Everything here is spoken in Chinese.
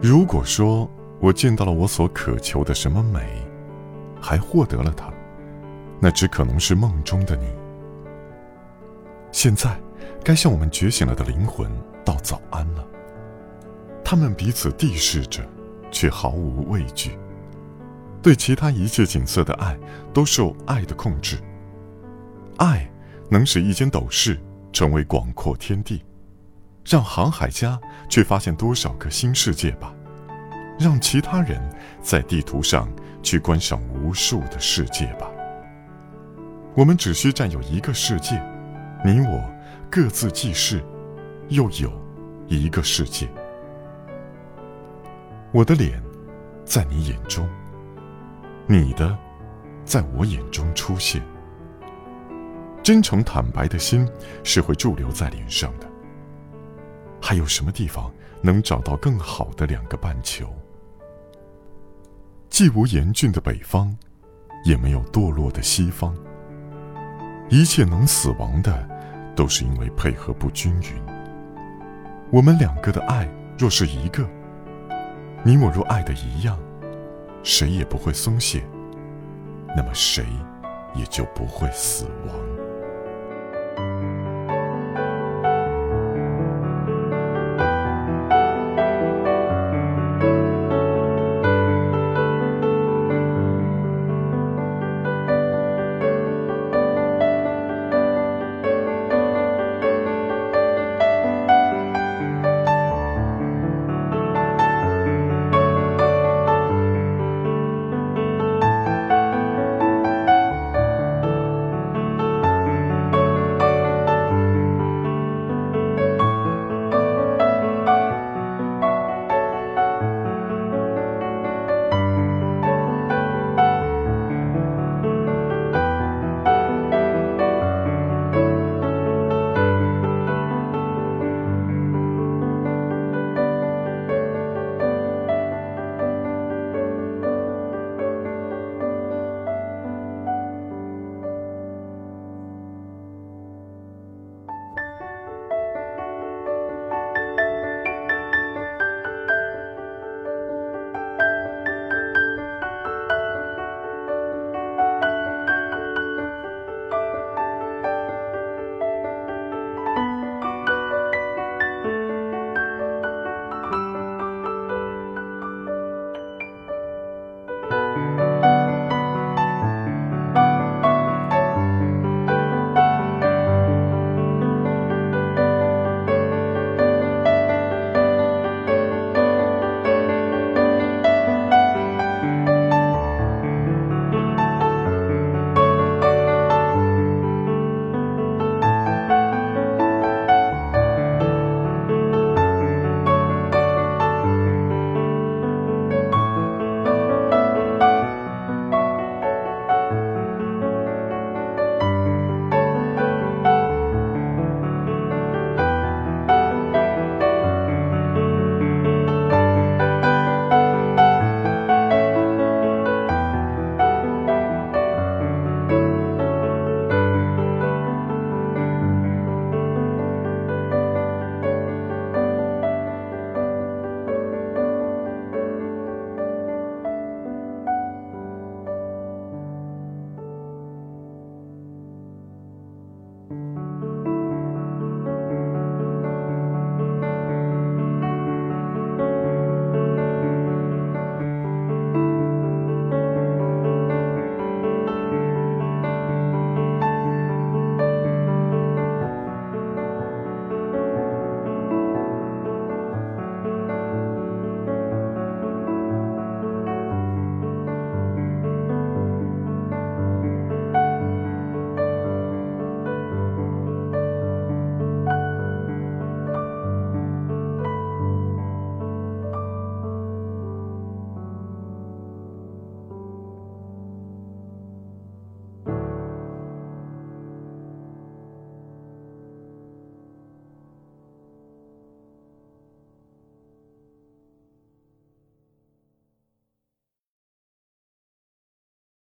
如果说我见到了我所渴求的什么美，还获得了它，那只可能是梦中的你。现在，该向我们觉醒了的灵魂道早安了。他们彼此地视着，却毫无畏惧。对其他一切景色的爱，都受爱的控制。爱能使一间斗室成为广阔天地，让航海家去发现多少个新世界吧，让其他人在地图上去观赏无数的世界吧。我们只需占有一个世界，你我各自既是，又有一个世界。我的脸，在你眼中。你的，在我眼中出现。真诚坦白的心是会驻留在脸上的。还有什么地方能找到更好的两个半球？既无严峻的北方，也没有堕落的西方。一切能死亡的，都是因为配合不均匀。我们两个的爱若是一个，你我若爱的一样。谁也不会松懈，那么谁也就不会死亡。